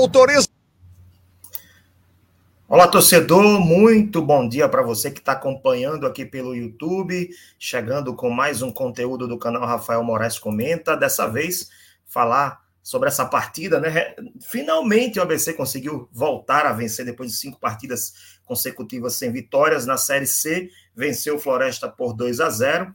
autoriza. Olá, torcedor, muito bom dia para você que está acompanhando aqui pelo YouTube, chegando com mais um conteúdo do canal Rafael Moraes Comenta. Dessa vez, falar sobre essa partida, né? Finalmente o ABC conseguiu voltar a vencer depois de cinco partidas consecutivas sem vitórias. Na Série C, venceu o Floresta por 2 a 0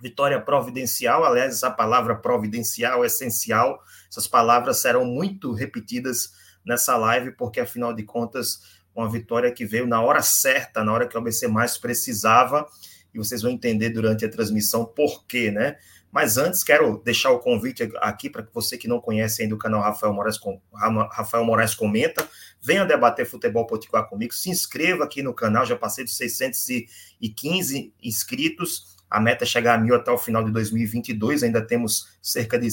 vitória providencial. Aliás, essa palavra providencial é essencial. Essas palavras serão muito repetidas nessa live, porque afinal de contas uma vitória que veio na hora certa, na hora que o ABC mais precisava, e vocês vão entender durante a transmissão por quê, né? Mas antes, quero deixar o convite aqui para você que não conhece ainda o canal Rafael Moraes, Rafael Moraes Comenta, venha debater futebol potiguar comigo, se inscreva aqui no canal, já passei de 615 inscritos, a meta é chegar a mil até o final de 2022, ainda temos cerca de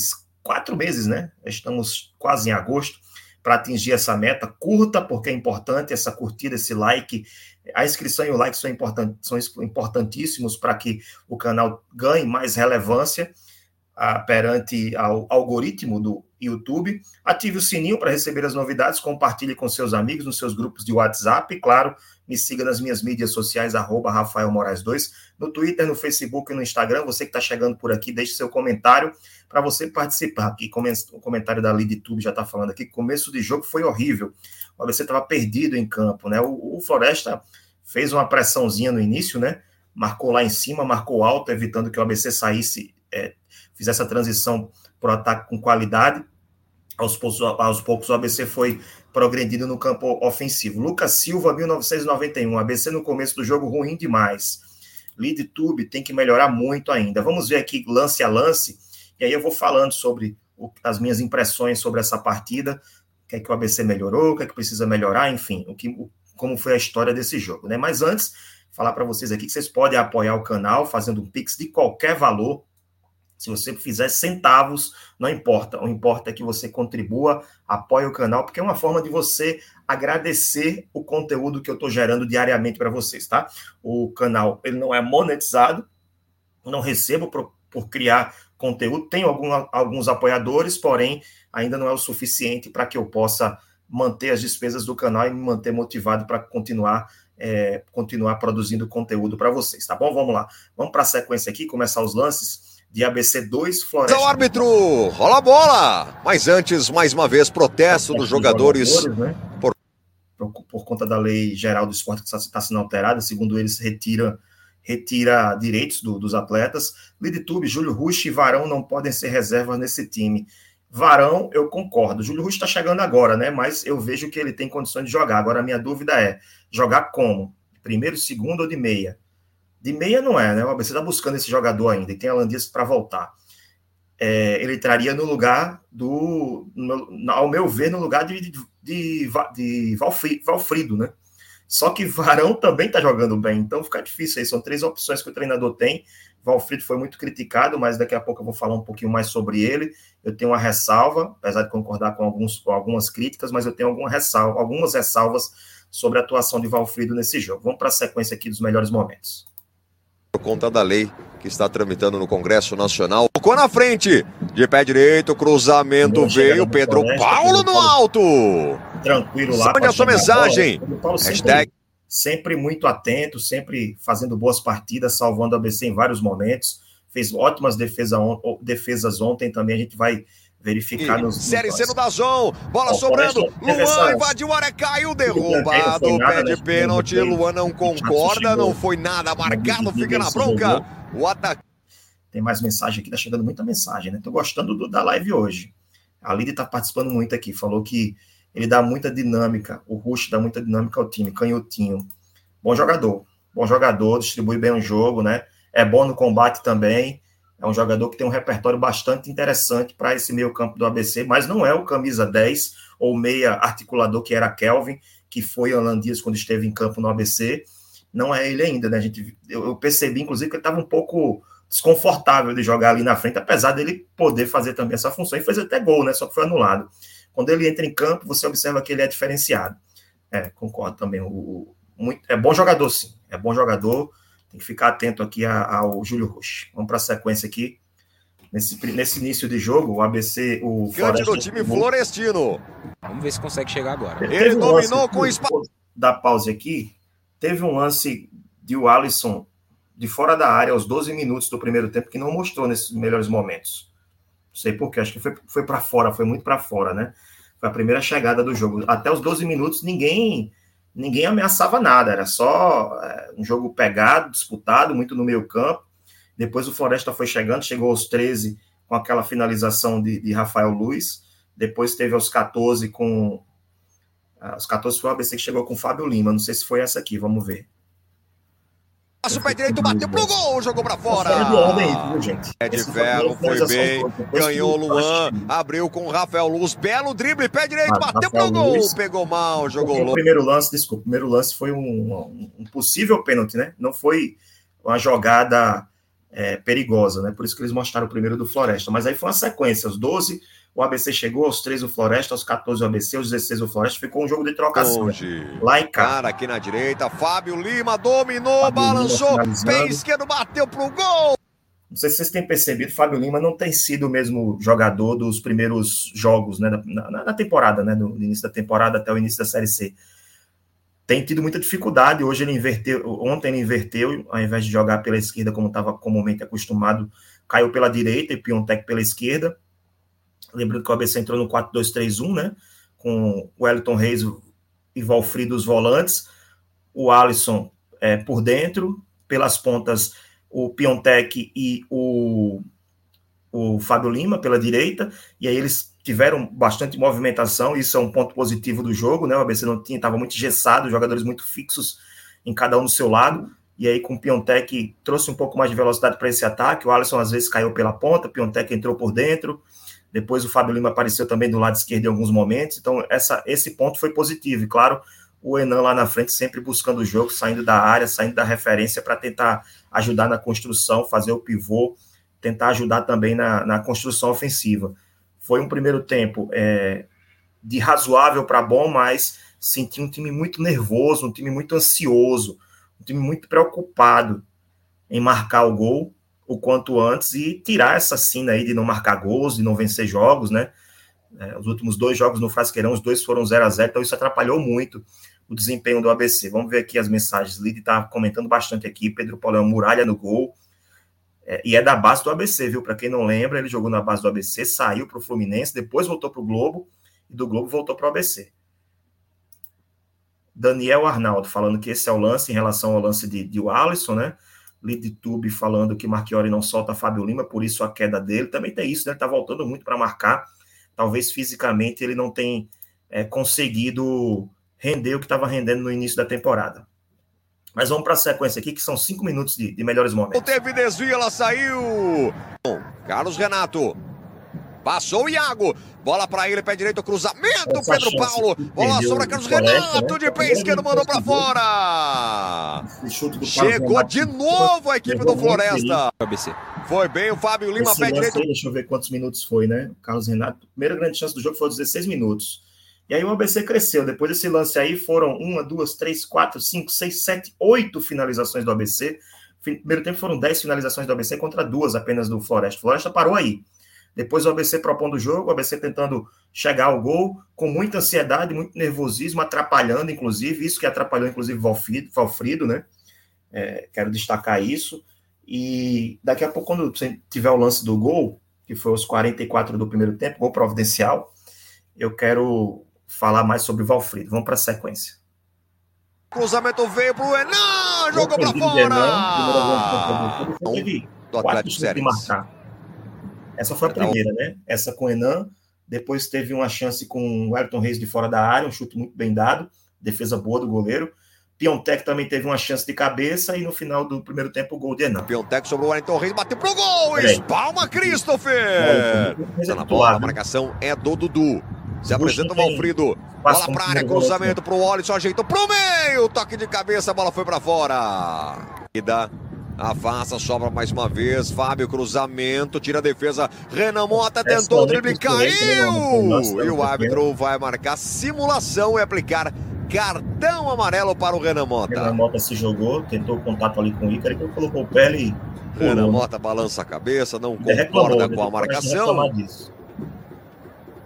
quatro meses, né? Estamos quase em agosto para atingir essa meta. Curta, porque é importante essa curtida, esse like. A inscrição e o like são, important, são importantíssimos para que o canal ganhe mais relevância ah, perante ao algoritmo do YouTube. Ative o sininho para receber as novidades, compartilhe com seus amigos nos seus grupos de WhatsApp. E, claro, me siga nas minhas mídias sociais, arroba Rafael Moraes 2, no Twitter, no Facebook e no Instagram. Você que está chegando por aqui, deixe seu comentário para você participar. Aqui, o comentário da Lid Tube já está falando aqui, começo de jogo foi horrível. O ABC estava perdido em campo, né? O, o, Floresta fez uma pressãozinha no início, né? Marcou lá em cima, marcou alto, evitando que o ABC saísse, é, fizesse a transição para o ataque com qualidade. Aos poucos, aos poucos o ABC foi progredindo no campo ofensivo. Lucas Silva, 1991. ABC no começo do jogo ruim demais. Lead Tube tem que melhorar muito ainda. Vamos ver aqui lance a lance, e aí eu vou falando sobre o, as minhas impressões sobre essa partida, o que é que o ABC melhorou, o que é que precisa melhorar, enfim, o que, o, como foi a história desse jogo, né? Mas antes, falar para vocês aqui que vocês podem apoiar o canal fazendo um pix de qualquer valor se você fizer centavos, não importa. O importa é que você contribua, apoie o canal, porque é uma forma de você agradecer o conteúdo que eu estou gerando diariamente para vocês, tá? O canal ele não é monetizado, não recebo por, por criar conteúdo. Tenho algum, alguns apoiadores, porém ainda não é o suficiente para que eu possa manter as despesas do canal e me manter motivado para continuar é, continuar produzindo conteúdo para vocês, tá bom? Vamos lá. Vamos para a sequência aqui, começar os lances de ABC 2, Floresta. O árbitro, rola a bola! Mas antes, mais uma vez, protesto dos jogadores. jogadores né? por... por... Por, conta da lei geral do esporte que está sendo alterada, segundo eles, retira, retira direitos do, dos atletas. Lidtube, Júlio Rush e Varão não podem ser reservas nesse time. Varão, eu concordo. Júlio Rush está chegando agora, né? Mas eu vejo que ele tem condições de jogar. Agora, a minha dúvida é: jogar como? Primeiro, segundo ou de meia? De meia não é, né? O ABC está buscando esse jogador ainda e tem Alandias para voltar. É, ele traria no lugar do, no, ao meu ver, no lugar de, de, de, de Valfrido, né? Só que Varão também está jogando bem, então fica difícil aí. São três opções que o treinador tem. Valfrido foi muito criticado, mas daqui a pouco eu vou falar um pouquinho mais sobre ele. Eu tenho uma ressalva, apesar de concordar com, alguns, com algumas críticas, mas eu tenho alguma ressalva, algumas ressalvas sobre a atuação de Valfrido nesse jogo. Vamos para a sequência aqui dos melhores momentos por conta da lei que está tramitando no Congresso Nacional. Tocou na frente, de pé direito, cruzamento veio, Pedro Paulo no alto. Tranquilo lá. Mande a sua mensagem. Hashtag. Sempre muito atento, sempre fazendo boas partidas, salvando a ABC em vários momentos. Fez ótimas defesa on defesas ontem também. A gente vai verificar nos. Série C no Dazon, bola sobrando. Luan invadiu a área, caiu, derrubado. Pede pênalti. Luan não concorda, não foi nada marcado, fica na bronca. O ataque. Tem mais mensagem aqui, tá chegando muita mensagem, né? Tô gostando do, da live hoje. A Lidia tá participando muito aqui, falou que ele dá muita dinâmica, o Rush dá muita dinâmica ao time, canhotinho. Bom jogador, bom jogador, distribui bem o jogo, né? É bom no combate também. É um jogador que tem um repertório bastante interessante para esse meio campo do ABC, mas não é o camisa 10 ou meia articulador que era Kelvin, que foi holandês quando esteve em campo no ABC. Não é ele ainda, né? A gente, eu, percebi, inclusive, que ele estava um pouco desconfortável de jogar ali na frente, apesar dele poder fazer também essa função, e fez até gol, né? Só que foi anulado. Quando ele entra em campo, você observa que ele é diferenciado. É, concordo também. O, muito, é bom jogador, sim. É bom jogador tem que ficar atento aqui ao Júlio Rocha. Vamos para a sequência aqui nesse, nesse início de jogo, o ABC, o Grande do time Florestino. Vamos ver se consegue chegar agora. Ele um dominou com espaço. Da pausa aqui, teve um lance de o Alisson de fora da área aos 12 minutos do primeiro tempo que não mostrou nesses melhores momentos. Não sei porquê, acho que foi, foi para fora, foi muito para fora, né? Foi a primeira chegada do jogo. Até os 12 minutos ninguém ninguém ameaçava nada, era só é, um jogo pegado, disputado, muito no meio campo. Depois o Floresta foi chegando, chegou aos 13 com aquela finalização de, de Rafael Luiz. Depois teve aos 14 com. Aos 14 foi o ABC que chegou com Fábio Lima. Não sei se foi essa aqui, vamos ver. Passo pé direito, bateu pro gol, jogou pra fora. É de ferro, foi bem, ganhou o Luan, abriu com o Rafael Luz, belo drible, pé direito, ah, bateu pro gol, pegou mal, jogou louco. O primeiro lance, desculpa, o primeiro lance foi um, um possível pênalti, né? Não foi uma jogada é, perigosa, né? Por isso que eles mostraram o primeiro do Floresta. Mas aí foi uma sequência, os 12 o ABC chegou aos 13 o Floresta, aos 14 o ABC, aos 16 o Floresta, ficou um jogo de trocação. Hoje. Lá em cá. Cara aqui na direita, Fábio Lima dominou, Fábio balançou, pé esquerdo bateu pro gol. Não sei se vocês têm percebido, Fábio Lima não tem sido o mesmo jogador dos primeiros jogos, né, na, na, na temporada, né, do início da temporada até o início da Série C. Tem tido muita dificuldade, hoje ele inverteu, ontem ele inverteu, ao invés de jogar pela esquerda como estava comumente acostumado, caiu pela direita e Piontek pela esquerda, Lembrando que o ABC entrou no 4-2-3-1, né? Com o Wellington Reis e Valfrido os volantes, o Alisson é, por dentro, pelas pontas o Piontek e o, o Fábio Lima pela direita, e aí eles tiveram bastante movimentação, isso é um ponto positivo do jogo, né? O ABC não tinha, estava muito engessado, jogadores muito fixos em cada um do seu lado, e aí com o Piontek trouxe um pouco mais de velocidade para esse ataque, o Alisson às vezes caiu pela ponta, o Piontek entrou por dentro, depois o Fábio Lima apareceu também do lado esquerdo em alguns momentos. Então, essa, esse ponto foi positivo. E claro, o Enan lá na frente sempre buscando o jogo, saindo da área, saindo da referência para tentar ajudar na construção, fazer o pivô, tentar ajudar também na, na construção ofensiva. Foi um primeiro tempo é, de razoável para bom, mas senti um time muito nervoso, um time muito ansioso, um time muito preocupado em marcar o gol o quanto antes e tirar essa cena aí de não marcar gols, de não vencer jogos, né? É, os últimos dois jogos no Frasqueirão, os dois foram 0 a 0 então isso atrapalhou muito o desempenho do ABC. Vamos ver aqui as mensagens. Lid está comentando bastante aqui. Pedro uma muralha no gol. É, e é da base do ABC, viu? Para quem não lembra, ele jogou na base do ABC, saiu para o Fluminense, depois voltou para o Globo, e do Globo voltou para o ABC. Daniel Arnaldo falando que esse é o lance em relação ao lance de, de Alisson, né? LeadTube falando que Marchiori não solta Fábio Lima, por isso a queda dele. Também tem isso, né? Ele tá voltando muito para marcar. Talvez fisicamente ele não tenha é, conseguido render o que estava rendendo no início da temporada. Mas vamos para a sequência aqui, que são cinco minutos de, de melhores momentos. Teve desvio, ela saiu. Carlos Renato. Passou o Iago. Bola para ele, pé direito, cruzamento, Essa Pedro Paulo. Bola sobre Carlos Renato, né? de pé esquerdo, mandou para fora. Chegou de novo a equipe do Floresta. Foi bem o Fábio Lima, Esse pé direito. Aí, deixa eu ver quantos minutos foi, né? O Carlos Renato, primeira grande chance do jogo foi 16 minutos. E aí o ABC cresceu. Depois desse lance aí, foram uma, duas, três, quatro, cinco, seis, sete, oito finalizações do ABC. Primeiro tempo foram dez finalizações do ABC contra duas apenas do Floresta. O Floresta parou aí. Depois o ABC propondo o jogo, o ABC tentando chegar ao gol, com muita ansiedade, muito nervosismo, atrapalhando, inclusive, isso que atrapalhou, inclusive, Valfrido, Valfrido né? É, quero destacar isso. E daqui a pouco, quando tiver o lance do gol, que foi os 44 do primeiro tempo, gol providencial, eu quero falar mais sobre o Valfrido. Vamos para a sequência. Cruzamento veio para o Enan, jogou para fora! Enan, do Atlético Cearense. Essa foi a primeira, né? Essa com o Enan. Depois teve uma chance com o Elton Reis de fora da área, um chute muito bem dado, defesa boa do goleiro. Piontek também teve uma chance de cabeça e no final do primeiro tempo o gol de Enan. Piontek sobre o Wellington Reis, bateu pro gol! Espalma Christopher! Está na bola, a marcação é do Dudu. Se apresenta o Valfrido. Bola pra área, cruzamento pro Olisson, ajeitou pro meio. Toque de cabeça, a bola foi pra fora. E dá Afasta, sobra mais uma vez. Fábio, cruzamento, tira a defesa. Renan Mota tentou o drible, caiu! E o árbitro vai marcar simulação e aplicar cartão amarelo para o Renan Mota. Renan Mota se jogou, tentou o contato ali com o Ícaro, que colocou o pé e Ana Mota balança a cabeça, não concorda com a marcação.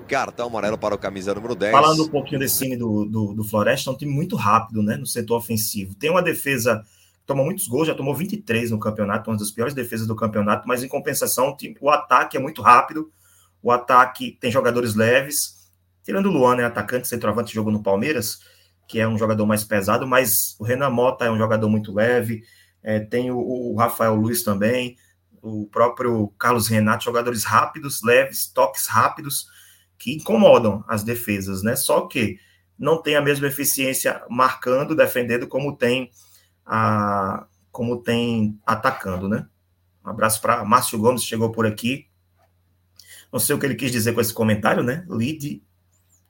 Cartão amarelo para o camisa número 10. Falando um pouquinho desse time do, do, do Floresta, é um time muito rápido, né? No setor ofensivo. Tem uma defesa tomou muitos gols, já tomou 23 no campeonato, uma das piores defesas do campeonato, mas em compensação, o ataque é muito rápido, o ataque tem jogadores leves, tirando o Luan, né, atacante, centroavante, jogou no Palmeiras, que é um jogador mais pesado, mas o Renan Mota é um jogador muito leve, é, tem o, o, Rafael Luiz também, o próprio Carlos Renato, jogadores rápidos, leves, toques rápidos, que incomodam as defesas, né? Só que não tem a mesma eficiência marcando, defendendo, como tem a, como tem atacando, né? Um abraço para Márcio Gomes, chegou por aqui. Não sei o que ele quis dizer com esse comentário, né? Lead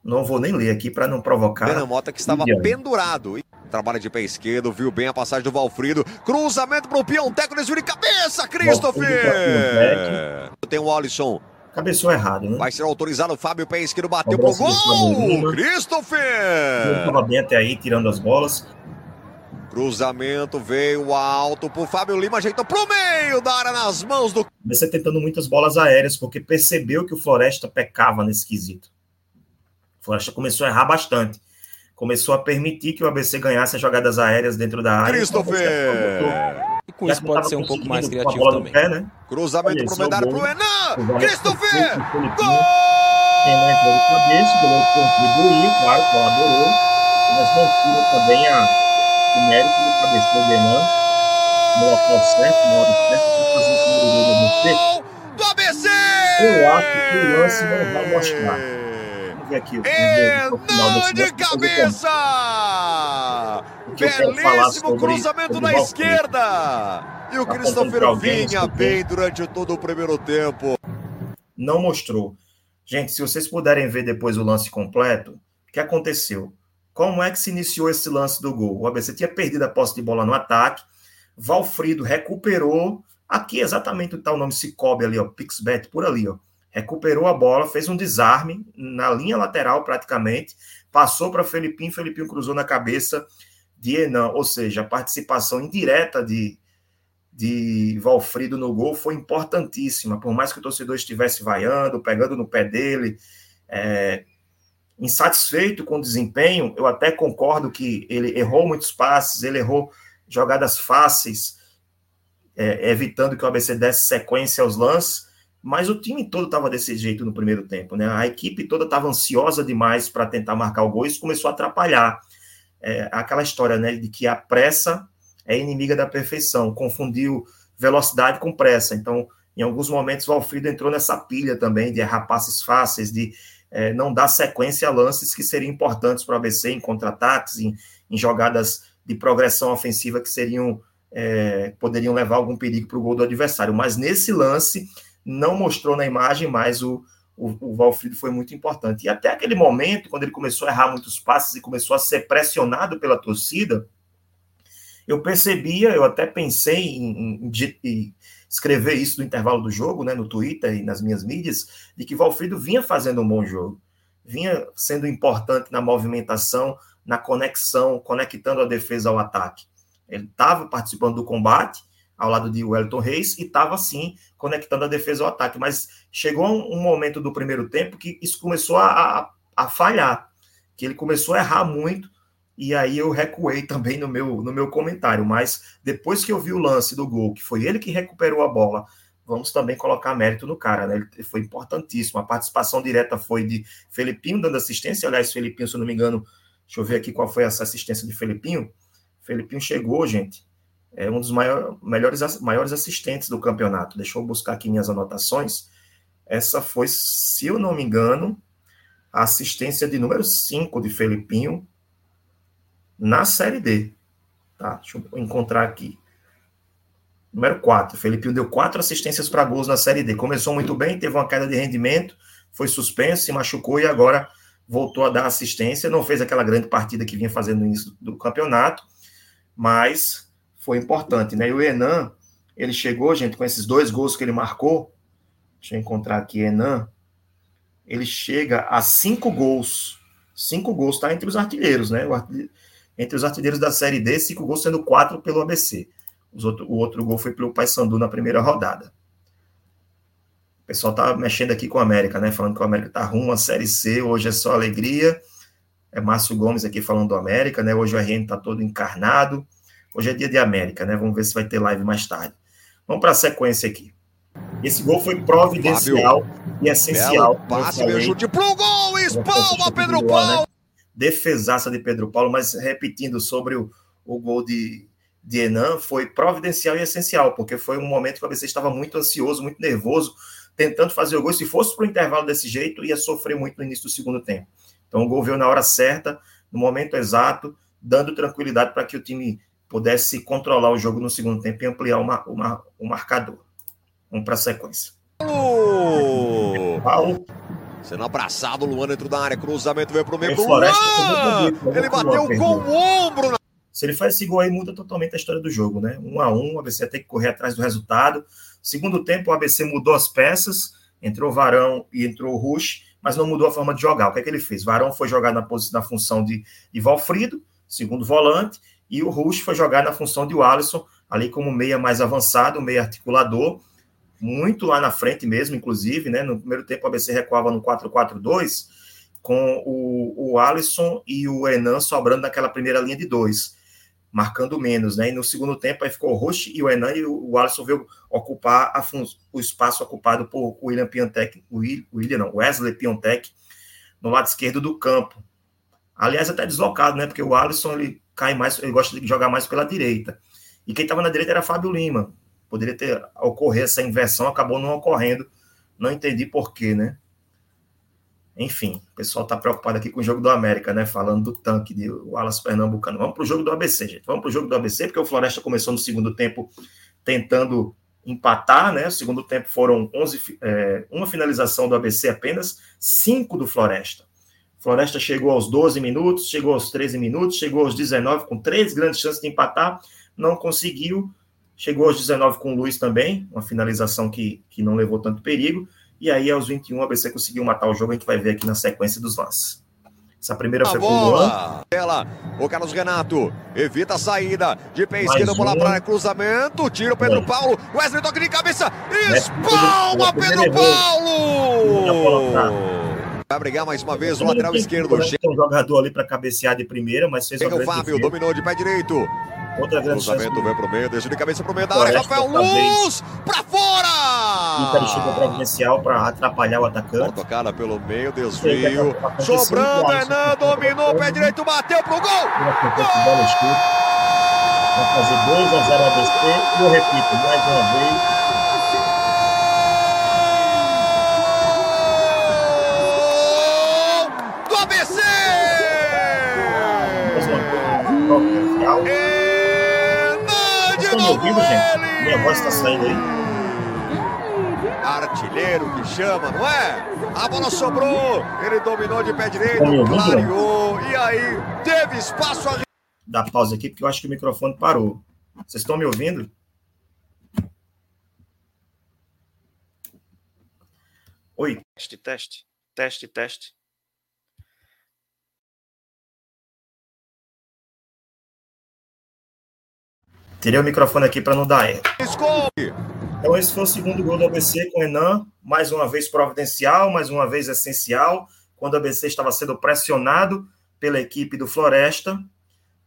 não vou nem ler aqui para não provocar. Renan Mota que estava pendurado. Trabalha de pé esquerdo, viu bem a passagem do Valfrido. Cruzamento para o Pionteco, desvio de cabeça, Christopher! Tem o Alisson. Cabeçou errado, né? Vai ser autorizado o Fábio pé esquerdo, bateu pro gol! Christopher! Ele estava bem até aí, tirando as bolas. Cruzamento veio alto pro Fábio Lima, ajeitou pro meio da área nas mãos do. Você tentando muitas bolas aéreas, porque percebeu que o Floresta pecava nesse quesito. O Floresta começou a errar bastante. Começou a permitir que o ABC ganhasse as jogadas aéreas dentro da área. Christopher! E com isso pode ser um pouco mais criativo também. Pé, né? Cruzamento pro Medário pro Enan! Christopher! Gol! Renan entrou de cabeça, o goleiro contribuiu, claro, colaborou. Mas não tira também a, o mérito do cabeceio do Enan. No local certo, na hora certa, para fazer o primeiro gol do ABC. Do ABC! Eu acho que o lance não vai mostrar ver aqui. Enan de cabeça! Belíssimo cruzamento na esquerda! E o Christopher vinha bem durante todo o primeiro tempo. Não mostrou. Gente, se vocês puderem ver depois o lance completo, o que aconteceu? Como é que se iniciou esse lance do gol? O ABC tinha perdido a posse de bola no ataque, Valfrido recuperou, aqui exatamente o tal nome Cicobi ali, ó, Pixbet, por ali, ó. Recuperou a bola, fez um desarme na linha lateral praticamente, passou para Felipinho, Felipinho cruzou na cabeça de Enan, ou seja, a participação indireta de, de Valfrido no gol foi importantíssima, por mais que o torcedor estivesse vaiando, pegando no pé dele, é, insatisfeito com o desempenho, eu até concordo que ele errou muitos passes, ele errou jogadas fáceis, é, evitando que o ABC desse sequência aos lances, mas o time todo estava desse jeito no primeiro tempo, né? A equipe toda estava ansiosa demais para tentar marcar o gol, isso começou a atrapalhar. É, aquela história, né, de que a pressa é inimiga da perfeição, confundiu velocidade com pressa. Então, em alguns momentos, o Alfredo entrou nessa pilha também de errar passes fáceis, de é, não dar sequência a lances que seriam importantes para o ABC em contra-ataques, em, em, jogadas de progressão ofensiva que seriam é, poderiam levar algum perigo para o gol do adversário. Mas nesse lance não mostrou na imagem, mas o, o, o Valfrido foi muito importante. E até aquele momento, quando ele começou a errar muitos passes e começou a ser pressionado pela torcida, eu percebia, eu até pensei em, em, em, escrever isso no intervalo do jogo, né, no Twitter e nas minhas mídias, de que Valfrido vinha fazendo um bom jogo, vinha sendo importante na movimentação, na conexão, conectando a defesa ao ataque. Ele estava participando do combate, ao lado de Wellington Reis e estava assim conectando a defesa ao ataque. Mas chegou um, momento do primeiro tempo que isso começou a, a, a, falhar, que ele começou a errar muito. E aí eu recuei também no meu, no meu comentário. Mas depois que eu vi o lance do gol, que foi ele que recuperou a bola, vamos também colocar mérito no cara, né? Ele foi importantíssimo. A participação direta foi de Felipinho dando assistência. Aliás, Felipinho, se eu não me engano, deixa eu ver aqui qual foi essa assistência de Felipinho. Felipinho chegou, gente, é um dos maior, melhores, maiores assistentes do campeonato. Deixa eu buscar aqui minhas anotações. Essa foi, se eu não me engano, a assistência de número 5 de Felipinho na Série D. Tá? Deixa eu encontrar aqui. Número 4. Felipinho deu quatro assistências para gols na Série D. Começou muito bem, teve uma queda de rendimento, foi suspenso, se machucou e agora voltou a dar assistência. Não fez aquela grande partida que vinha fazendo no início do campeonato, mas foi importante, né? E o Enan, ele chegou, gente, com esses dois gols que ele marcou. Deixa eu encontrar aqui, Enan. Ele chega a cinco gols. Cinco gols, tá? Entre os artilheiros, né? Artilheiro, entre os artilheiros da Série D, cinco gols sendo quatro pelo ABC. Outro, o outro gol foi pelo Paysandu na primeira rodada. O pessoal tá mexendo aqui com o América, né? Falando que o América tá rumo à Série C, hoje é só alegria. É Márcio Gomes aqui falando do América, né? Hoje o RN tá todo encarnado. Hoje é dia de América, né? Vamos ver se vai ter live mais tarde. Vamos para a sequência aqui. Esse gol foi providencial Fábio. e essencial. Passe, meu chute pro gol, espalma Pedro Paulo. Defesaça de Pedro Paulo, mas repetindo sobre o, o gol de, de Enan, foi providencial e essencial, porque foi um momento que o ABC estava muito ansioso, muito nervoso, tentando fazer o gol. Se fosse para o intervalo desse jeito, ia sofrer muito no início do segundo tempo. Então o gol veio na hora certa, no momento exato, dando tranquilidade para que o time pudesse controlar o jogo no segundo tempo e ampliar uma, uma, o marcador. Vamos para a sequência. Paulo. Sendo abraçado, Luan dentro da área, cruzamento veio para o meio. Luan! Ele bateu com o ombro. Na... Se ele faz esse gol aí, muda totalmente a história do jogo, né? Um a um, o ABC tem que correr atrás do resultado. Segundo tempo, o ABC mudou as peças, entrou Varão e entrou Rush, mas não mudou a forma de jogar. O que é que ele fez? Varão foi jogar na, posição, na função de, de Valfrido, segundo volante, e o Rush foi jogar na função de Alisson, ali como meia mais avançado, meia articulador, muito lá na frente mesmo, inclusive, né? No primeiro tempo, o ABC recuava no 4-4-2, com o, o Alisson e o Enan sobrando naquela primeira linha de dois, marcando menos, né? E no segundo tempo, aí ficou o Roche e o Enan, e o, o Alisson veio ocupar a, o espaço ocupado por William Piontek, William, não, Wesley Piontek, no lado esquerdo do campo. Aliás, até deslocado, né? Porque o Alisson, ele cai mais, ele gosta de jogar mais pela direita. E quem estava na direita era Fábio Lima, Poderia ter ocorrer essa inversão, acabou não ocorrendo. Não entendi porquê, né? Enfim, o pessoal está preocupado aqui com o jogo do América, né? Falando do tanque de Wallace Pernambucano. Vamos para o jogo do ABC, gente. Vamos para o jogo do ABC, porque o Floresta começou no segundo tempo tentando empatar, né? O segundo tempo foram 11, é, uma finalização do ABC apenas, cinco do Floresta. Floresta chegou aos 12 minutos, chegou aos 13 minutos, chegou aos 19, com três grandes chances de empatar, não conseguiu. Chegou aos 19 com o Luiz também, uma finalização que, que não levou tanto perigo. E aí, aos 21, o ABC conseguiu matar o jogo. A gente vai ver aqui na sequência dos lances. Essa primeira a foi bola. Ela, o Carlos Renato evita a saída de pé esquerdo, bola para cruzamento, tira o Pedro é. Paulo, Wesley toque de cabeça, espalma Pedro Paulo! Vai brigar mais uma vez o lateral esquerdo. Tem um jogador ali para cabecear de primeira, mas fez o Fábio, dominou de pé direito. Outra grande Cruzamento chance. vem pro meio, deixa de cabeça pro meio da área. Rafael Luz pra fora! Inter chega providencial para atrapalhar o atacante. Boa tocada pelo meio, desvio. Sobrando, Renan dominou, pé direito, bateu pro gol! Gol! Vai fazer 2 a 0 a ABC. Eu repito mais uma vez. Ouvindo, gente? Minha voz está saindo aí. Artilheiro que chama, não é? A bola sobrou, ele dominou de pé direito, clareou, e aí teve espaço a... Dá pausa aqui, porque eu acho que o microfone parou. Vocês estão me ouvindo? Oi. Teste, teste, teste, teste. Tirei o microfone aqui para não dar erro. Então, esse foi o segundo gol do ABC com o Enan, mais uma vez providencial, mais uma vez essencial. Quando o ABC estava sendo pressionado pela equipe do Floresta,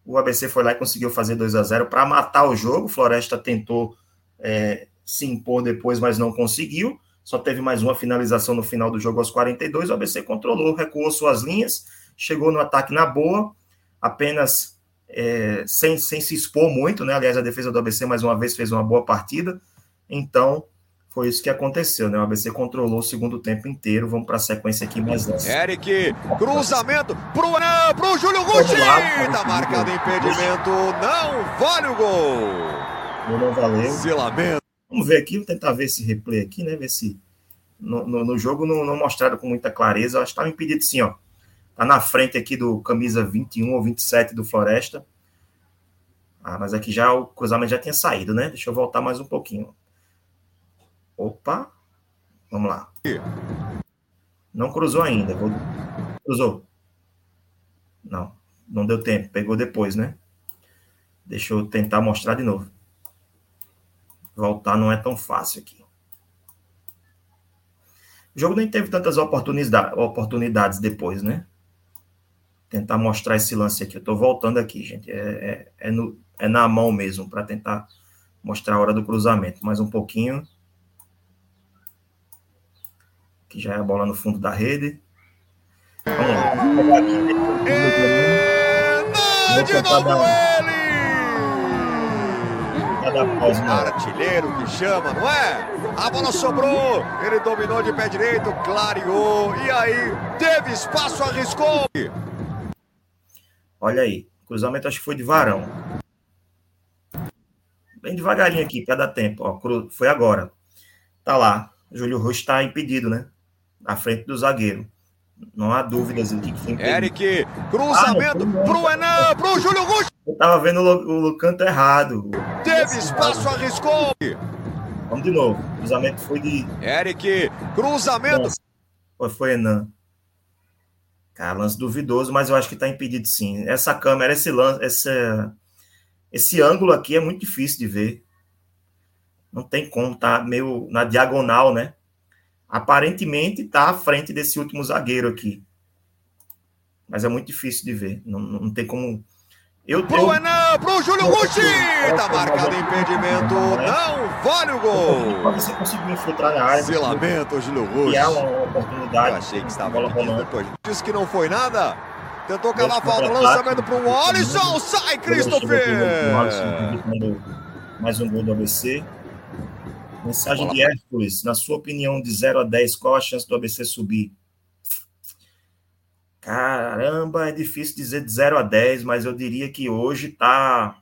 o ABC foi lá e conseguiu fazer 2 a 0 para matar o jogo. O Floresta tentou é, se impor depois, mas não conseguiu. Só teve mais uma finalização no final do jogo aos 42. O ABC controlou, recuou suas linhas, chegou no ataque na boa, apenas é, sem, sem se expor muito, né? Aliás, a defesa do ABC mais uma vez fez uma boa partida. Então, foi isso que aconteceu, né? O ABC controlou o segundo tempo inteiro. Vamos para a sequência aqui mais essa. Eric, cruzamento pro pro Júlio Gucci. Tá marcado impedimento, não vale o gol. Não valeu. Se lamenta. Vamos ver aqui, vou tentar ver esse replay aqui, né? Ver se no, no, no jogo não, não mostraram com muita clareza. Eu acho que estava impedido sim, ó. Tá na frente aqui do camisa 21 ou 27 do Floresta. Ah, mas aqui já o cruzamento já tinha saído, né? Deixa eu voltar mais um pouquinho. Opa. Vamos lá. Não cruzou ainda. Vou... Cruzou. Não. Não deu tempo. Pegou depois, né? Deixa eu tentar mostrar de novo. Voltar não é tão fácil aqui. O jogo nem teve tantas oportunidades depois, né? Tentar mostrar esse lance aqui. Eu tô voltando aqui, gente. É, é, é, no, é na mão mesmo, para tentar mostrar a hora do cruzamento. Mais um pouquinho. Aqui já é a bola no fundo da rede. Vamos lá. É, de novo ele! Artilheiro que chama, não é? A bola sobrou, ele dominou de pé direito, clareou, e aí teve espaço, arriscou. Olha aí, cruzamento acho que foi de varão. Bem devagarinho aqui, para dar tempo. Ó, foi agora. Tá lá. Júlio Rocha está impedido, né? Na frente do zagueiro. Não há dúvidas aqui que foi impedido. Eric, cruzamento ah, pro Enan, pro Júlio Rocha. Eu tava vendo o, o canto errado. Teve espaço, arriscou. Vamos de novo. Cruzamento foi de. Eric, cruzamento. Foi, foi Enan. Cara, lance duvidoso, mas eu acho que tá impedido sim. Essa câmera, esse lance, esse, esse ângulo aqui é muito difícil de ver. Não tem como, tá meio na diagonal, né? Aparentemente tá à frente desse último zagueiro aqui. Mas é muito difícil de ver. Não, não tem como eu pro tenho... Enan, pro Júlio Gucci! Tá marcado impedimento, não vale o gol! Você conseguiu infiltrar na área. Se lamenta, Júlio Gucci. é uma oportunidade. Eu achei que estava bola rolando. Depois disse que não foi nada. Tentou cavar a falta, lançamento pro Alisson, sai Christopher! Mais um gol do ABC. Mensagem de Hércules, na sua opinião, de 0 a 10, qual a chance do ABC subir? Caramba, é difícil dizer de 0 a 10, mas eu diria que hoje tá.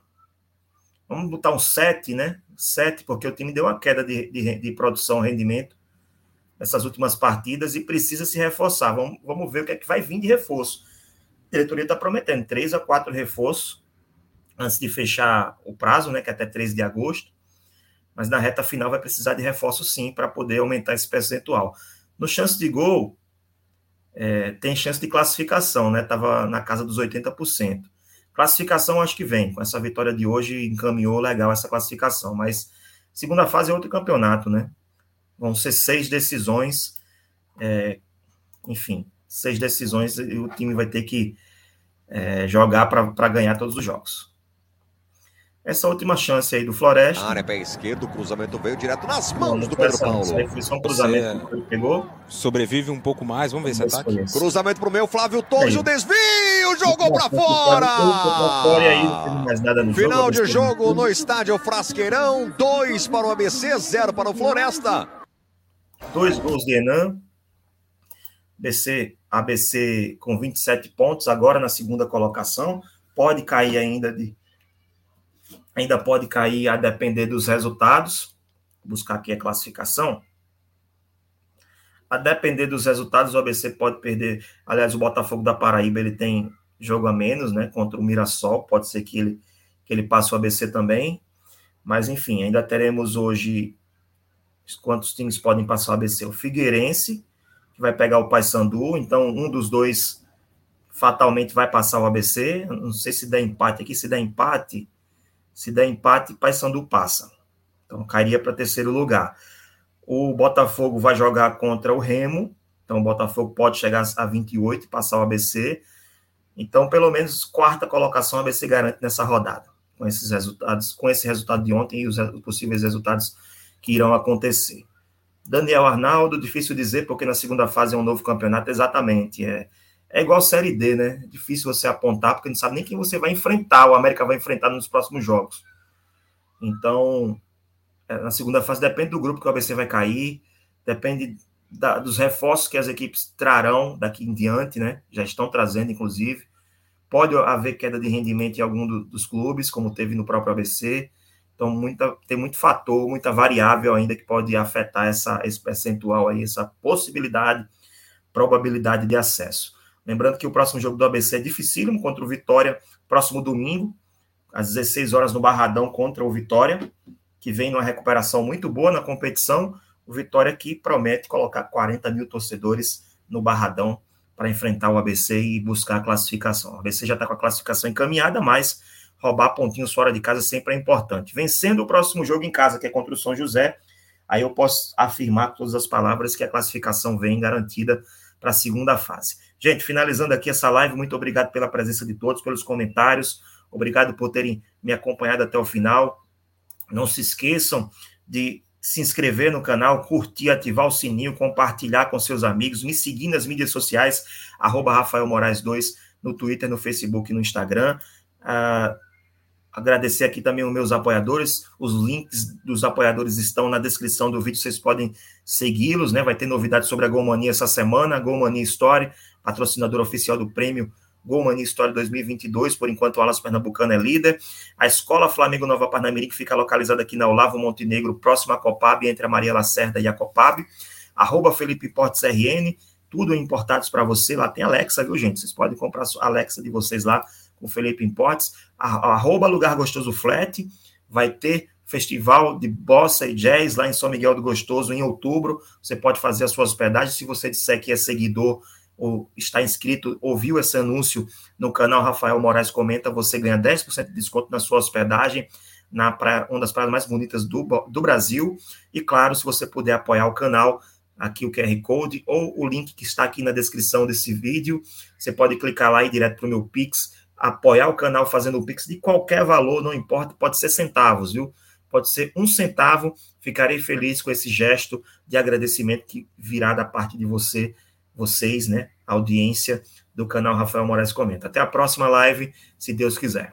Vamos botar um 7, né? 7, porque o time deu uma queda de, de, de produção, rendimento nessas últimas partidas e precisa se reforçar. Vamos, vamos ver o que é que vai vir de reforço. A diretoria está prometendo 3 a 4 reforços antes de fechar o prazo, né? Que é até 13 de agosto. Mas na reta final vai precisar de reforço sim para poder aumentar esse percentual. No chance de gol, é, tem chance de classificação, né? Estava na casa dos 80%. Classificação acho que vem. Com essa vitória de hoje, encaminhou legal essa classificação. Mas segunda fase é outro campeonato, né? Vão ser seis decisões. É, enfim, seis decisões e o time vai ter que é, jogar para ganhar todos os jogos essa última chance aí do Floresta. área pé esquerdo, o cruzamento veio direto nas mãos do Pedro Paulo. Foi só um cruzamento que ele pegou. Sobrevive um pouco mais, vamos ver se ataque. Cruzamento pro meu, Flávio Torres, o desvio, jogou para fora! Final de jogo no estádio Frasqueirão, dois para o ABC, zero para o Floresta. Dois gols de Enan. ABC, ABC com 27 pontos, agora na segunda colocação. Pode cair ainda de ainda pode cair a depender dos resultados. Buscar aqui a classificação. A depender dos resultados, o ABC pode perder. Aliás, o Botafogo da Paraíba ele tem jogo a menos, né? Contra o Mirassol. Pode ser que ele, que ele passe o ABC também. Mas, enfim, ainda teremos hoje. Quantos times podem passar o ABC? O Figueirense, que vai pegar o Paysandu. Então, um dos dois fatalmente vai passar o ABC. Não sei se der empate aqui. Se der empate, se der empate, Paysandu passa. Então cairia para terceiro lugar. O Botafogo vai jogar contra o Remo. Então o Botafogo pode chegar a 28 e passar o ABC. Então, pelo menos quarta colocação a ABC garante nessa rodada, com esses resultados, com esse resultado de ontem e os possíveis resultados que irão acontecer. Daniel Arnaldo, difícil dizer, porque na segunda fase é um novo campeonato, exatamente. É, é igual Série D, né? Difícil você apontar, porque não sabe nem quem você vai enfrentar, o América vai enfrentar nos próximos jogos. Então, é, na segunda fase depende do grupo que o ABC vai cair, depende da, dos reforços que as equipes trarão daqui em diante, né? Já estão trazendo, inclusive. Pode haver queda de rendimento em algum do, dos clubes, como teve no próprio ABC. Então, muita, tem muito fator, muita variável ainda que pode afetar essa, esse percentual aí, essa possibilidade, probabilidade de acesso. Lembrando que o próximo jogo do ABC é dificílimo contra o Vitória, próximo domingo, às 16 horas no Barradão contra o Vitória, que vem numa recuperação muito boa na competição. O Vitória que promete colocar 40 mil torcedores no Barradão para enfrentar o ABC e buscar a classificação. O ABC já está com a classificação encaminhada, mas roubar pontinhos fora de casa sempre é importante. Vencendo o próximo jogo em casa, que é contra o São José, aí eu posso afirmar com todas as palavras que a classificação vem garantida para a segunda fase. Gente, finalizando aqui essa live, muito obrigado pela presença de todos, pelos comentários, obrigado por terem me acompanhado até o final. Não se esqueçam de se inscrever no canal, curtir, ativar o sininho, compartilhar com seus amigos, me seguir nas mídias sociais, arroba Rafael Moraes 2, no Twitter, no Facebook e no Instagram. Uh, agradecer aqui também os meus apoiadores, os links dos apoiadores estão na descrição do vídeo, vocês podem segui-los, né? Vai ter novidades sobre a Golmania essa semana, Golmania Story, patrocinador oficial do prêmio Gol Mania História 2022, por enquanto o Alas Pernambucano é líder. A Escola Flamengo Nova Parnamirim, que fica localizada aqui na Olavo Montenegro, próximo à Copab, entre a Maria Lacerda e a Copab. Arroba Felipe Portes RN, tudo importados para você. Lá tem Alexa, viu, gente? Vocês podem comprar a Alexa de vocês lá com Felipe Importes. Arroba Lugar Gostoso Flat, vai ter festival de bossa e jazz lá em São Miguel do Gostoso em outubro. Você pode fazer a sua hospedagem. Se você disser que é seguidor ou está inscrito, ouviu esse anúncio no canal Rafael Moraes Comenta, você ganha 10% de desconto na sua hospedagem na praia, uma das praias mais bonitas do, do Brasil. E claro, se você puder apoiar o canal, aqui o QR Code ou o link que está aqui na descrição desse vídeo, você pode clicar lá e ir direto para o meu Pix, apoiar o canal fazendo o Pix de qualquer valor, não importa, pode ser centavos, viu? Pode ser um centavo, ficarei feliz com esse gesto de agradecimento que virá da parte de você vocês, né, audiência do canal Rafael Moraes Comenta. Até a próxima live, se Deus quiser.